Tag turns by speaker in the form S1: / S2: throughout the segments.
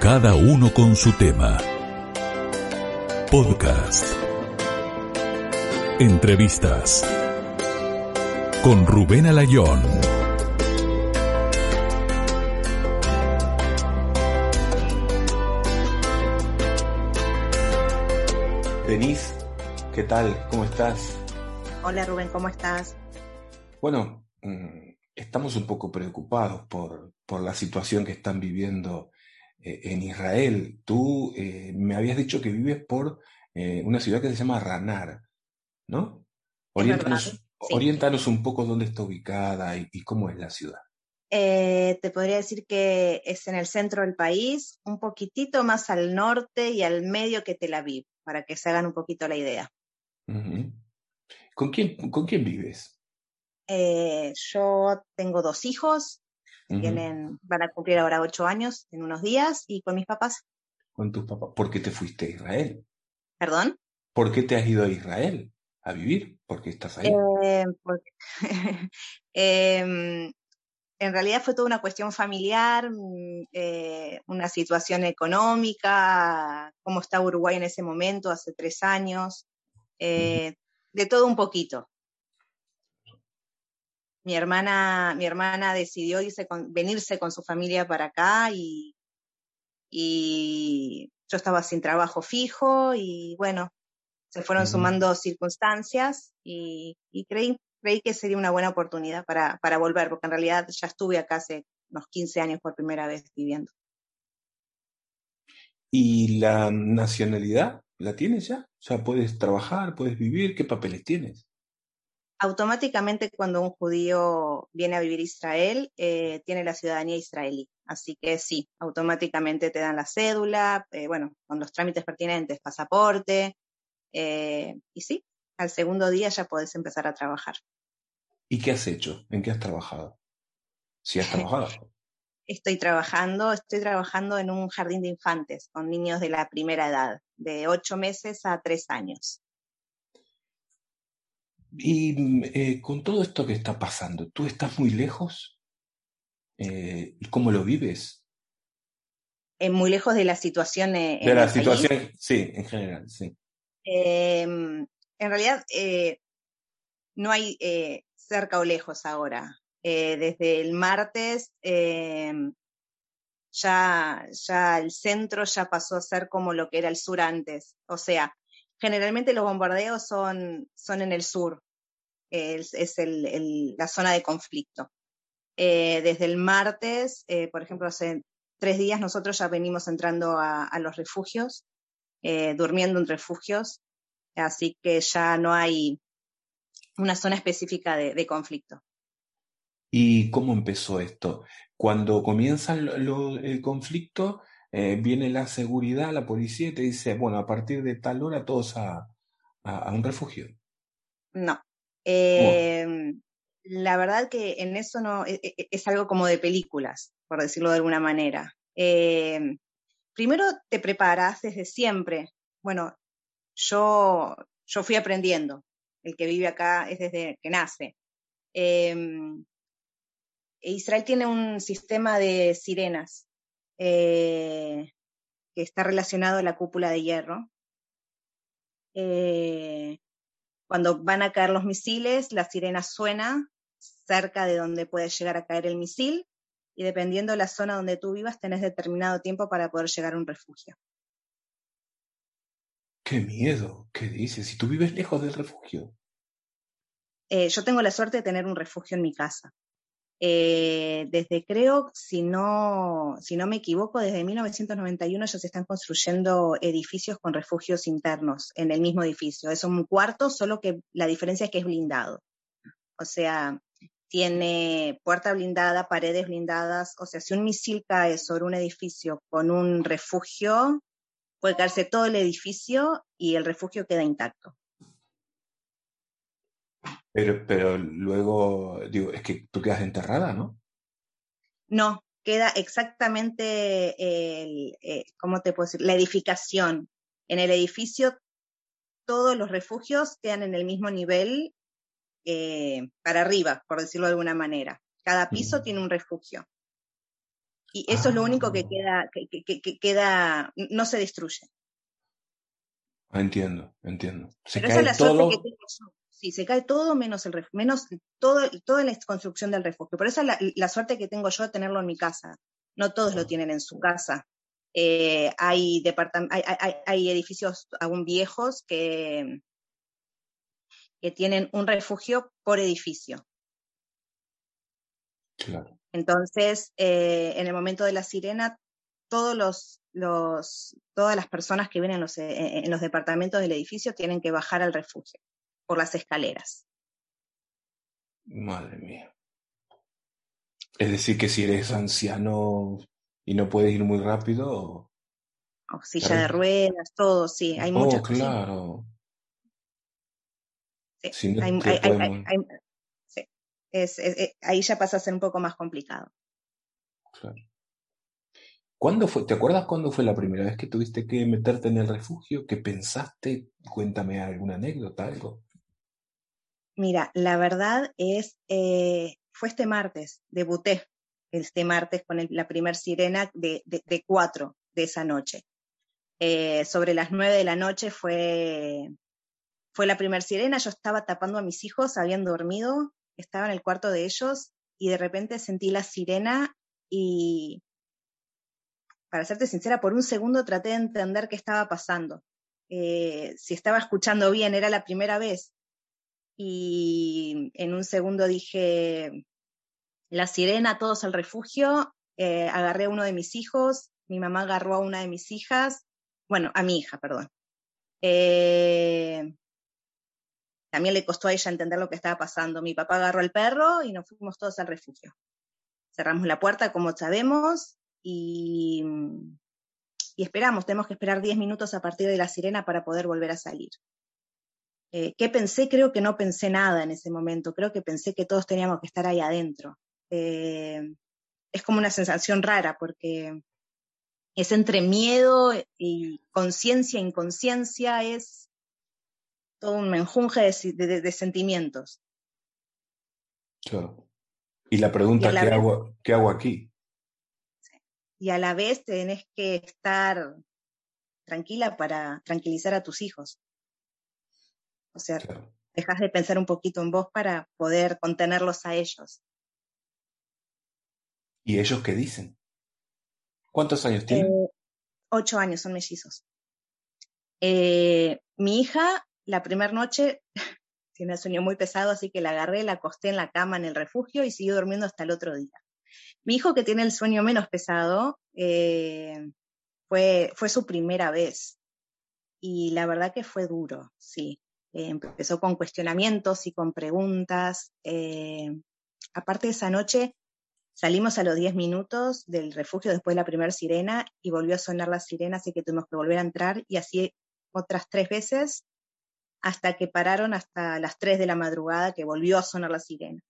S1: Cada uno con su tema. Podcast. Entrevistas. Con Rubén Alayón.
S2: Denise, ¿qué tal? ¿Cómo estás?
S3: Hola Rubén, ¿cómo estás?
S2: Bueno, mm, estamos un poco preocupados por, por la situación que están viviendo eh, en Israel. Tú eh, me habías dicho que vives por eh, una ciudad que se llama Ranar, ¿no? Oriéntanos, oriéntanos un poco dónde está ubicada y, cómo es la ciudad.
S3: te podría decir que es en el centro del país, un poquitito más al norte y al medio que Tel Aviv, para que se hagan un poquito la idea.
S2: ¿Con, quién, ¿Con quién vives?
S3: yo tengo dos hijos, tienen, van a cumplir ahora ocho años en unos días y con mis papás.
S2: ¿Con tus papás? ¿Por qué te fuiste a Israel?
S3: ¿Perdón?
S2: ¿Por qué te has ido a Israel a vivir? ¿Por qué estás ahí?
S3: Eh, em, en realidad fue toda una cuestión familiar, mm, eh, una situación económica, cómo está Uruguay en ese momento, hace tres años, eh, de todo un poquito mi hermana, mi hermana decidió irse venirse con su familia para acá y, y yo estaba sin trabajo fijo y bueno, se fueron sumando circunstancias y, creí, creí que sería una buena oportunidad para, para volver, porque en realidad ya estuve acá hace unos 15 años por primera vez viviendo.
S2: ¿Y la nacionalidad la tienes ya? O sea, puedes trabajar, puedes vivir, ¿qué papeles tienes?
S3: Automáticamente cuando un judío viene a vivir a Israel, eh, tiene la ciudadanía israelí. Así que sí, automáticamente te dan la cédula, eh, bueno, con los trámites pertinentes, pasaporte, eh, y sí, al segundo día ya podés empezar a trabajar.
S2: ¿Y qué has hecho? ¿En qué has trabajado? Si has trabajado.
S3: estoy trabajando, estoy trabajando en un jardín de infantes con niños de la primera edad, de ocho meses a tres años.
S2: Y eh, con todo esto que está pasando, ¿tú estás muy lejos? Eh, ¿Y cómo lo vives?
S3: Eh, muy lejos de la situación.
S2: de la situación, sí, en general, sí.
S3: Em, en realidad, no hay cerca o lejos ahora. desde el martes em, ya, ya el centro ya pasó a ser como lo que era el sur antes. O sea, Generalmente los bombardeos son, son en el sur, es, la zona de conflicto. Eh, desde el martes, eh, por ejemplo, hace tres días nosotros ya venimos entrando a, los refugios, eh, durmiendo en refugios, así que ya no hay una zona específica de, conflicto.
S2: ¿Y cómo empezó esto? Cuando comienza el conflicto, eh, viene la seguridad, la policía y te dice, bueno, a partir de tal hora todos a, un refugio.
S3: No. Em, la verdad que en eso no e, e, es, algo como de películas, por decirlo de alguna manera. Em, primero te preparas desde siempre. Bueno, yo, yo fui aprendiendo. El que vive acá es desde que nace. Em, Israel tiene un sistema de sirenas eh, que está relacionado a la cúpula de hierro. Eh, cuando van a caer los misiles, la sirena suena cerca de donde puede llegar a caer el misil y dependiendo de la zona donde tú vivas, tenés determinado tiempo para poder llegar a un refugio.
S2: ¡Qué miedo! ¿Qué dices? Si tú vives lejos del refugio.
S3: Eh, yo tengo la suerte de tener un refugio en mi casa. Eh, desde creo, si no, si no me equivoco, desde 1991 ya se están construyendo edificios con refugios internos en el mismo edificio. Es un cuarto, solo que la diferencia es que es blindado. O sea, tiene puerta blindada, paredes blindadas. O sea, si un misil cae sobre un edificio con un refugio, puede caerse todo el edificio y el refugio queda intacto.
S2: Pero, pero luego, digo, es que tú quedas enterrada, ¿no?
S3: No, queda exactamente, el, eh, ¿cómo te puedo decir? La edificación. En el edificio, todos los refugios quedan en el mismo nivel eh, para arriba, por decirlo de alguna manera. Cada piso tiene un refugio. Y eso es lo único que
S2: Ah.
S3: queda, que, que- que queda, no se destruye.
S2: Entiendo, entiendo. Se
S3: Pero esa es la suerte
S2: todo.
S3: que tengo yo. Sí, se cae todo menos el menos todo, toda la construcción del refugio. Pero esa es la, la suerte que tengo yo de tenerlo en mi casa. No todos lo tienen en su casa. Eh, hay, hay, hay- hay edificios aún viejos que, que tienen un refugio por edificio.
S2: Claro.
S3: Entonces, eh, en el momento de la sirena, todos los, los, todas las personas que viven en los, eh, en los departamentos del edificio tienen que bajar al refugio por las escaleras.
S2: Madre mía. Es decir, que si eres anciano y no puedes ir muy rápido.
S3: O silla de ruedas, todo, sí, hay
S2: Oh,
S3: muchas cosas.
S2: claro.
S3: Sí,
S2: Si no
S3: hay-
S2: te
S3: hay- hay-
S2: podemos-
S3: hay- sí. Es- es- es- ahí ya pasa a ser un poco más complicado.
S2: Claro. ¿Cuándo fue? ¿Te acuerdas cuándo fue la primera vez que tuviste que meterte en el refugio? ¿Qué pensaste? Cuéntame alguna anécdota, algo.
S3: Mira, la verdad es, eh, fue este martes, debuté este martes con el- la primer sirena de, de- cuatro de esa noche. Eh, sobre las nueve de la noche fue, fue la primer sirena, yo estaba tapando a mis hijos, habían dormido, estaba en el cuarto de ellos y de repente sentí la sirena y, para serte sincera, por un segundo traté de entender qué estaba pasando. Eh, si estaba escuchando bien, era la primera vez. Y en un segundo dije, la sirena, todos al refugio, eh, agarré a uno de mis hijos, mi mamá agarró a una de mis hijas, bueno, a mi hija, perdón. Eh, también le costó a ella entender lo que estaba pasando. Mi papá agarró al perro y nos fuimos todos al refugio. Cerramos la puerta, como sabemos, y, y esperamos. Tenemos que esperar 10 minutos a partir de la sirena para poder volver a salir. Eh, ¿Qué pensé? Creo que no pensé nada en ese momento. Creo que pensé que todos teníamos que estar ahí adentro. Eh, es como una sensación rara porque es entre miedo y conciencia, inconsciencia, es todo un menjunje de, de, de sentimientos.
S2: Claro. Y la pregunta,
S3: Y
S2: ¿qué,
S3: vez-
S2: hago, ¿qué hago aquí?
S3: Y a la vez tenés que estar tranquila para tranquilizar a tus hijos. O sea,
S2: Claro.
S3: dejas de pensar un poquito en vos para poder contenerlos a ellos.
S2: ¿Y ellos qué dicen? ¿Cuántos años tienen?
S3: Eh, ocho años, son mellizos. Eh, mi hija, la primera noche, tiene el sueño muy pesado, así que la agarré, la acosté en la cama en el refugio y siguió durmiendo hasta el otro día. Mi hijo, que tiene el sueño menos pesado, eh, fue, fue su primera vez. Y la verdad que fue duro, sí. Eh, empezó con cuestionamientos y con preguntas. Eh, aparte de esa noche, salimos a los 10 minutos del refugio después de la primera sirena y volvió a sonar la sirena, así que tuvimos que volver a entrar y así otras tres veces hasta que pararon hasta las 3 de la madrugada que volvió a sonar la sirena.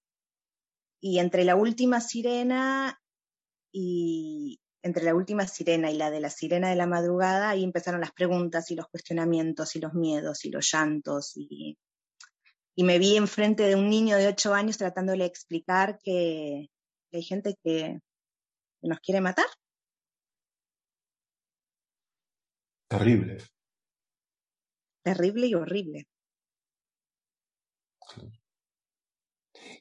S3: Y entre la última sirena y entre la última sirena y la de la sirena de la madrugada, ahí empezaron las preguntas y los cuestionamientos y los miedos y los llantos y, y me vi enfrente de un niño de 8 años tratándole de explicar que, que hay gente que, que nos quiere matar.
S2: Terrible.
S3: Terrible y horrible.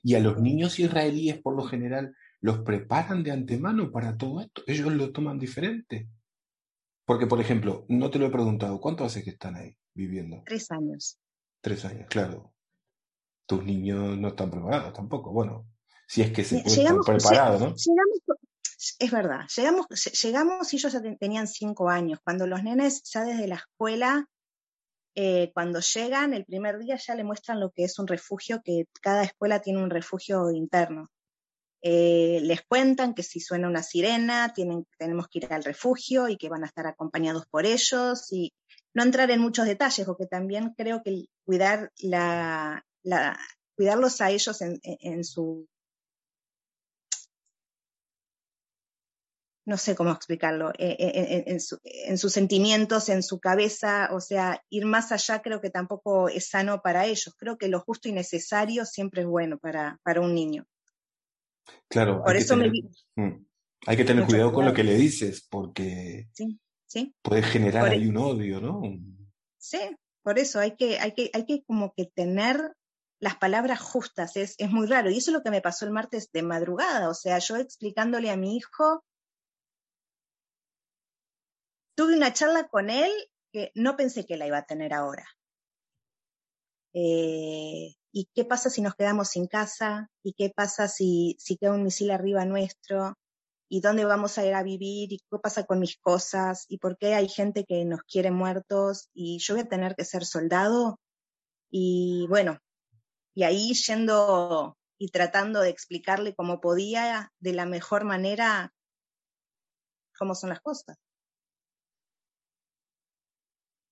S2: Y a los niños israelíes, por lo general, los preparan de antemano para todo esto. Ellos lo toman diferente. Porque, por ejemplo, no te lo he preguntado, ¿cuánto hace que están ahí viviendo?
S3: Tres años.
S2: Tres años, claro. Tus niños no están preparados tampoco. Bueno, si es que se puede
S3: Llegamos,
S2: estar preparado, ¿no?
S3: llegamos, es verdad, llegamos, llegamos y ellos ya tenían cinco años. Cuando los nenes ya desde la escuela, eh, cuando llegan, el primer día ya le muestran lo que es un refugio, que cada escuela tiene un refugio interno. Eh, les cuentan que si suena una sirena, tienen, tenemos que ir al refugio y que van a estar acompañados por ellos y no entrar en muchos detalles, porque también creo que cuidar la, la cuidarlos a ellos en, en, su no sé cómo explicarlo, en, en, en, su, en, sus sentimientos, en su cabeza, o sea, ir más allá creo que tampoco es sano para ellos. Creo que lo justo y necesario siempre es bueno para, para un niño.
S2: Claro.
S3: Por eso
S2: tener...
S3: me vi.
S2: Mm. Hay que tener cuidado, con lo que le dices, porque
S3: sí, sí.
S2: puede generar ahí
S3: e
S2: un odio, ¿no?
S3: Sí, por eso hay que, hay que, hay que como que tener las palabras justas, es, es muy raro. Y eso es lo que me pasó el martes de madrugada, o sea, yo explicándole a mi hijo, tuve una charla con él que no pensé que la iba a tener ahora. Eh, ¿Y qué pasa si nos quedamos sin casa? ¿Y qué pasa si, si queda un misil arriba nuestro? ¿Y dónde vamos a ir a vivir? ¿Y qué pasa con mis cosas? ¿Y por qué hay gente que nos quiere muertos? ¿Y yo voy a tener que ser soldado? Y bueno, y ahí yendo y tratando de explicarle como podía de la mejor manera cómo son las cosas.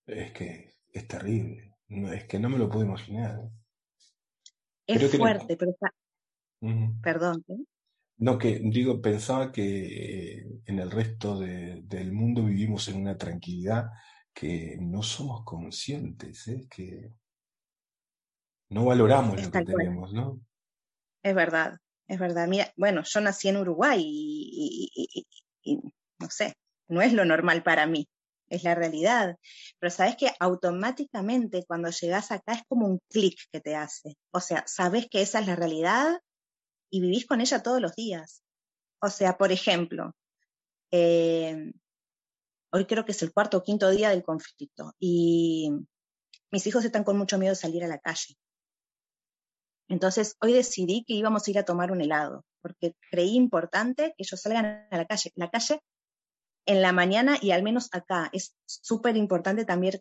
S2: Es que es terrible. es que no me lo puedo imaginar. ¿Eh?
S3: Es fuerte, pero está... Perdón. ¿eh?
S2: No, que digo, pensaba que en el resto del mundo vivimos en una tranquilidad que no somos conscientes, ¿eh? que no valoramos lo que tenemos, ¿no?
S3: Es verdad, es verdad. Mira, bueno, yo nací en Uruguay y, y, no sé, no es lo normal para mí es la realidad. Pero sabes que automáticamente cuando llegas acá es como un clic que te hace. O sea, sabes que esa es la realidad y vivís con ella todos los días. O sea, por ejemplo, eh, hoy creo que es el cuarto o quinto día del conflicto y mis hijos están con mucho miedo de salir a la calle. Entonces, hoy decidí que íbamos a ir a tomar un helado, porque creí importante que ellos salgan a la calle. La calle en la mañana y al menos acá es súper importante también,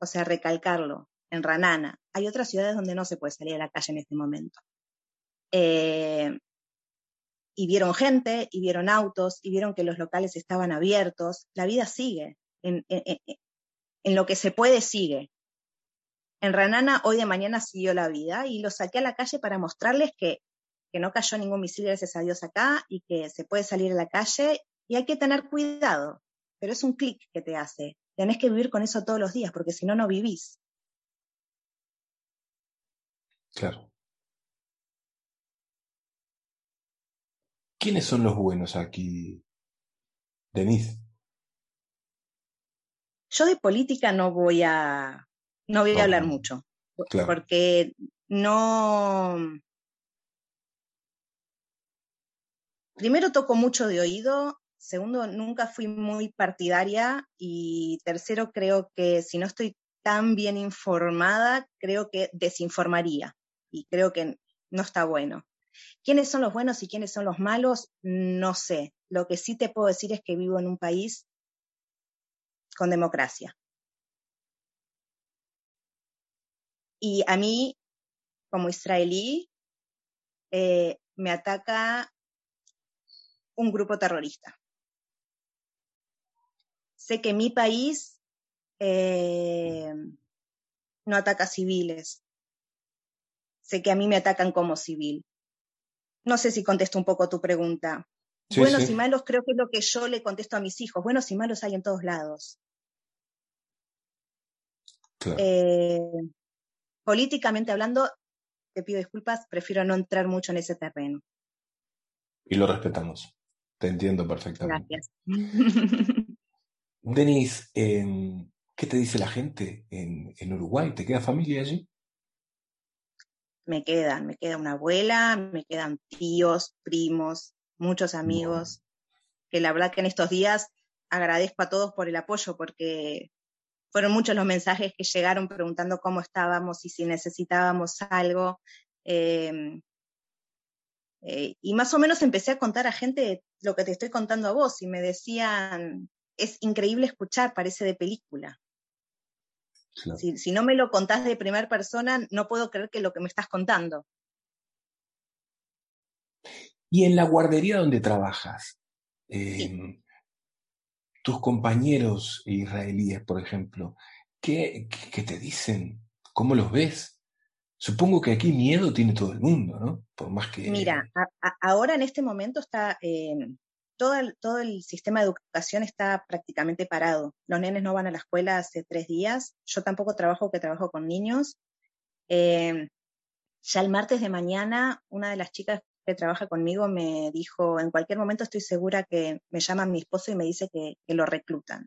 S3: o sea, recalcarlo, en Ranana. Hay otras ciudades donde no se puede salir a la calle en este momento. Eh, y vieron gente, y vieron autos, y vieron que los locales estaban abiertos. La vida sigue. En, en lo que se puede, sigue. En Ranana hoy de mañana siguió la vida y lo saqué a la calle para mostrarles que, que no cayó ningún misil, gracias a Dios, acá y que se puede salir a la calle y hay que tener cuidado, pero es un clic que te hace. Tenés que vivir con eso todos los días, porque si no, no vivís.
S2: Claro. ¿Quiénes son los buenos aquí, Denise?
S3: Yo de política no voy a, no voy a hablar mucho, porque no... Primero toco mucho de oído Segundo, nunca fui muy partidaria. Y tercero, creo que si no estoy tan bien informada, creo que desinformaría. Y creo que no está bueno. ¿Quiénes son los buenos y quiénes son los malos? No sé. Lo que sí te puedo decir es que vivo en un país con democracia. Y a mí, como israelí, eh, me ataca un grupo terrorista sé que mi país eh, no ataca civiles. Sé que a mí me atacan como civil. No sé si contesto un poco tu pregunta. Buenos y malos creo que es lo que yo le contesto a mis hijos. Buenos y malos hay en todos lados. Eh, políticamente hablando, te pido disculpas, prefiero no entrar mucho en ese terreno.
S2: Y lo respetamos. Te entiendo perfectamente.
S3: Gracias.
S2: Denis, ¿qué te dice la gente en, Uruguay? ¿Te queda familia allí?
S3: Me quedan, me queda una abuela, me quedan tíos, primos, muchos amigos, que la verdad que en estos días agradezco a todos por el apoyo porque fueron muchos los mensajes que llegaron preguntando cómo estábamos y si necesitábamos algo. Em, eh, y más o menos empecé a contar a gente lo que te estoy contando a vos y me decían, es increíble escuchar, parece de película. Si, no me lo contás de primera persona, no puedo creer que lo que me estás contando.
S2: Y en la guardería donde trabajas, em, tus compañeros israelíes, por ejemplo, ¿qué, te dicen? ¿Cómo los ves? Supongo que aquí miedo tiene todo el mundo, ¿no? Por más que...
S3: Mira, ahora en este momento está, em, todo el, sistema de educación está prácticamente parado. Los nenes no van a la escuela hace tres días. Yo tampoco trabajo, que trabajo con niños. Eh, ya el martes de mañana, una de las chicas que trabaja conmigo me dijo, en cualquier momento estoy segura que me llama mi esposo y me dice que, lo reclutan.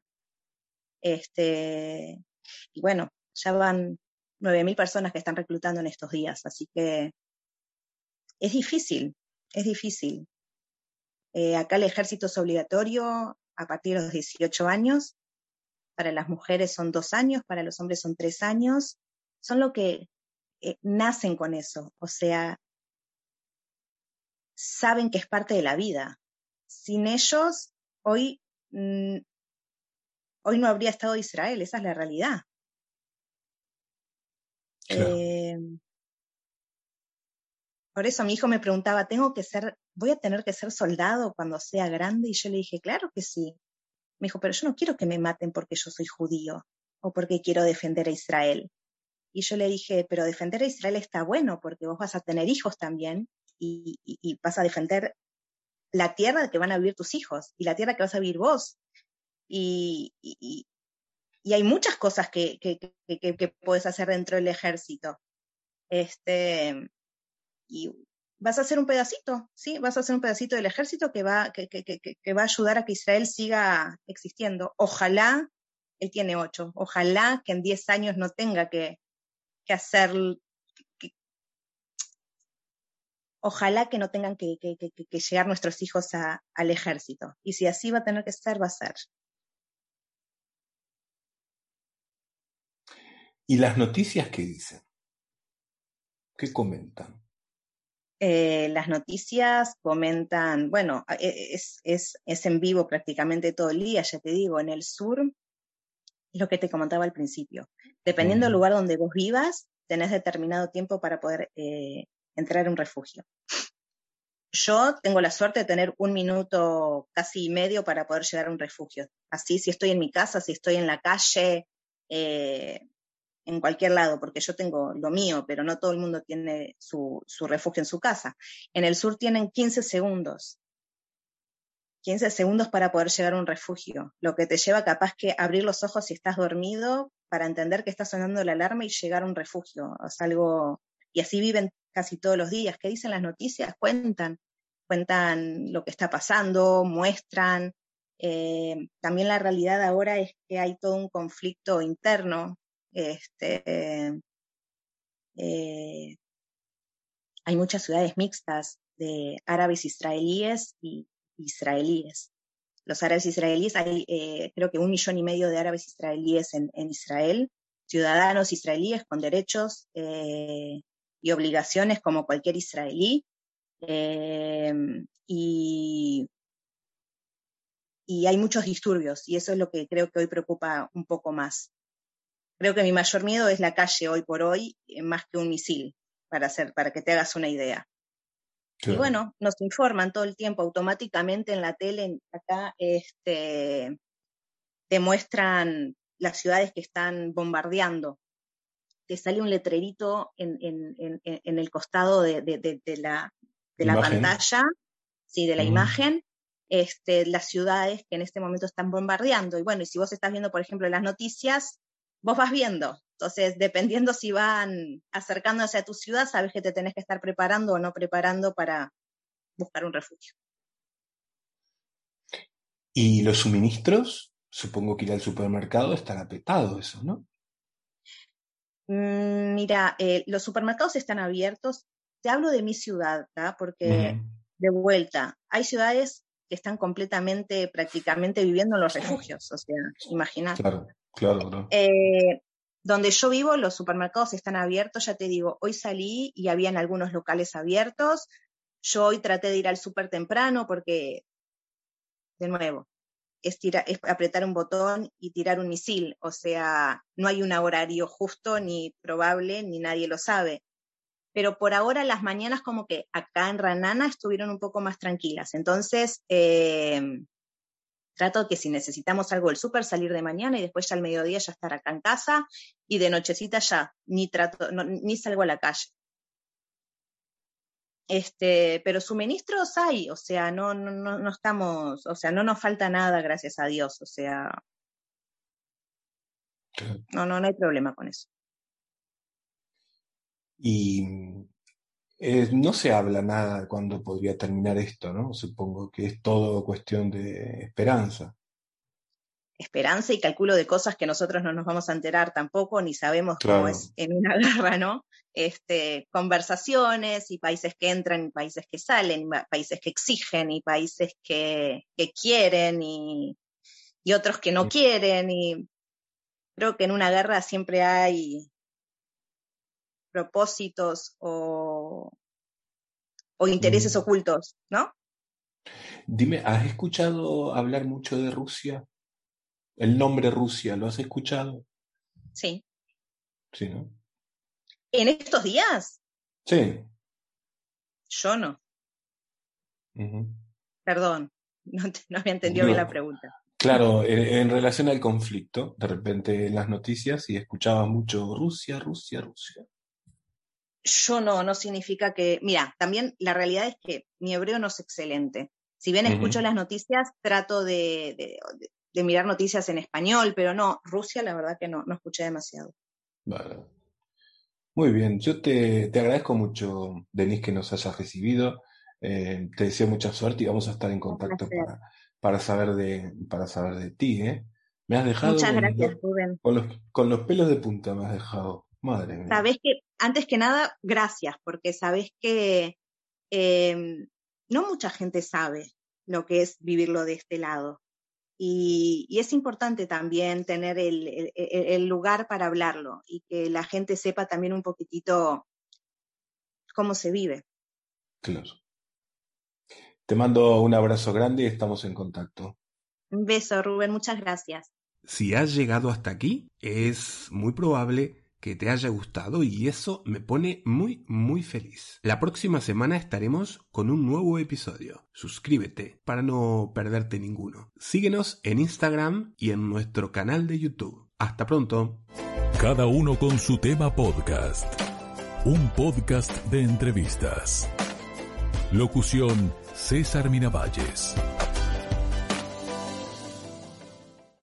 S3: Este, y bueno, ya van 9.000 personas que están reclutando en estos días, así que es difícil, es difícil. Eh, acá el ejército es obligatorio a partir de los 18 años, para las mujeres son dos años, para los hombres son tres años, son lo que eh, nacen con eso, o sea, saben que es parte de la vida. Sin ellos, hoy, mm, hoy no habría Estado Israel, esa es la realidad. Eh, por eso mi hijo me preguntaba, ¿tengo que ser, voy a tener que ser soldado cuando sea grande? Y yo le dije, claro que sí. Me dijo, pero yo no quiero que me maten porque yo soy judío o porque quiero defender a Israel. Y yo le dije, pero defender a Israel está bueno porque vos vas a tener hijos también y, vas a defender la tierra que van a vivir tus hijos y la tierra que vas a vivir vos. Y, hay muchas cosas que, que, puedes hacer dentro del ejército. Este, y vas a hacer un pedacito, ¿sí? Vas a hacer un pedacito del ejército que va, que, va a ayudar a que Israel siga existiendo. Ojalá, él tiene ocho, ojalá que en diez años no tenga que, hacer, ojalá que no tengan que, llegar nuestros hijos al ejército. Y si así va a tener que ser, va a ser.
S2: ¿Y las noticias qué dicen? ¿Qué comentan?
S3: Eh, las noticias comentan, bueno, e, es, es, en vivo prácticamente todo el día, ya te digo, en el sur, lo que te comentaba al principio. Dependiendo del lugar donde vos vivas, tenés determinado tiempo para poder eh, entrar en un refugio. Yo tengo la suerte de tener un minuto casi y medio para poder llegar a un refugio. Así, si estoy en mi casa, si estoy en la calle, eh, en cualquier lado, porque yo tengo lo mío, pero no todo el mundo tiene su, refugio en su casa. En el sur tienen 15 segundos. 15 segundos para poder llegar a un refugio, lo que te lleva capaz que abrir los ojos si estás dormido para entender que está sonando la alarma y llegar a un refugio. Es algo, y así viven casi todos los días. ¿Qué dicen las noticias? Cuentan, cuentan lo que está pasando, muestran. Eh, también la realidad ahora es que hay todo un conflicto interno este, eh, hay muchas ciudades mixtas de árabes israelíes y israelíes. Los árabes israelíes, hay eh, creo que un millón y medio de árabes israelíes en, Israel, ciudadanos israelíes con derechos eh, y obligaciones como cualquier israelí. y, y hay muchos disturbios y eso es lo que creo que hoy preocupa un poco más. Creo que mi mayor miedo es la calle hoy por hoy, eh, más que un misil, para, hacer, para que te hagas una idea. Y bueno, nos informan todo el tiempo automáticamente en la tele, acá este, te muestran las ciudades que están bombardeando. Te sale un letrerito en, el costado de, la, de la pantalla, sí, de la imagen, este, las ciudades que en este momento están bombardeando. Y bueno, y si vos estás viendo, por ejemplo, las noticias, vos vas viendo. Entonces, dependiendo si van acercándose a tu ciudad, sabes que te tenés que estar preparando o no preparando para buscar un refugio.
S2: ¿Y los suministros? Supongo que ir al supermercado estará petado eso, ¿no?
S3: Mm, mira, eh, los supermercados están abiertos. Te hablo de mi ciudad, ¿tá? porque de vuelta, hay ciudades que están completamente, prácticamente viviendo en los refugios, o sea, imagínate.
S2: Claro. Claro,
S3: eh, donde yo vivo, los supermercados están abiertos, ya te digo, hoy salí y habían algunos locales abiertos. Yo hoy traté de ir al súper temprano porque, de nuevo, es, es apretar un botón y tirar un misil. O sea, no hay un horario justo ni probable, ni nadie lo sabe. Pero por ahora las mañanas como que acá en Ranana estuvieron un poco más tranquilas. Entonces, eh, Trato que si necesitamos algo del súper, salir de mañana y después ya al mediodía ya estar acá en casa y de nochecita ya, ni trato, ni salgo a la calle. Este, pero suministros hay, o sea, no, no, no estamos, o sea, no nos falta nada, gracias a Dios, o sea, no, no, no hay problema con eso.
S2: Y Eh, no se habla nada cuando podría terminar esto, ¿no? Supongo que es todo cuestión de esperanza.
S3: Esperanza y calculo de cosas que nosotros no nos vamos a enterar tampoco, ni sabemos cómo es en una guerra, ¿no? Este, conversaciones y países que entran y países que salen, y países que exigen y países que, quieren y, y otros que no quieren. Y creo que en una guerra siempre hay propósitos o, intereses mm. ocultos, ¿no?
S2: Dime, ¿has escuchado hablar mucho de Rusia? El nombre Rusia, ¿lo has escuchado?
S3: Sí.
S2: Sí, ¿no?
S3: ¿En estos días?
S2: Sí.
S3: Yo no. Perdón, no, había entendido bien la pregunta.
S2: Claro, en, relación al conflicto, de repente en las noticias y escuchaba mucho Rusia, Rusia, Rusia
S3: yo no, no significa que, mira, también la realidad es que mi hebreo no es excelente. Si bien escucho las noticias, trato de, mirar noticias en español, pero no, Rusia la verdad que no, no escuché demasiado.
S2: Vale. Muy bien, yo te, agradezco mucho, Denise, que nos hayas recibido. Eh, te deseo mucha suerte y vamos a estar en contacto para, para, saber de, para saber de ti. ¿eh? Me has dejado.
S3: Muchas gracias, Rubén.
S2: Con los, con los pelos de punta me has dejado. Madre mía.
S3: Sabes que antes que nada, gracias, porque sabes que em, no mucha gente sabe lo que es vivirlo de este lado. Y, es importante también tener el, lugar para hablarlo y que la gente sepa también un poquitito cómo se vive.
S2: Claro. Te mando un abrazo grande y estamos en contacto.
S3: Un beso, Rubén, muchas gracias.
S1: Si has llegado hasta aquí, es muy probable que te haya gustado y eso me pone muy muy feliz. La próxima semana estaremos con un nuevo episodio. Suscríbete para no perderte ninguno. Síguenos en Instagram y en nuestro canal de YouTube. Hasta pronto.
S4: Cada uno con su tema podcast. Un podcast de entrevistas. Locución César Miravalles.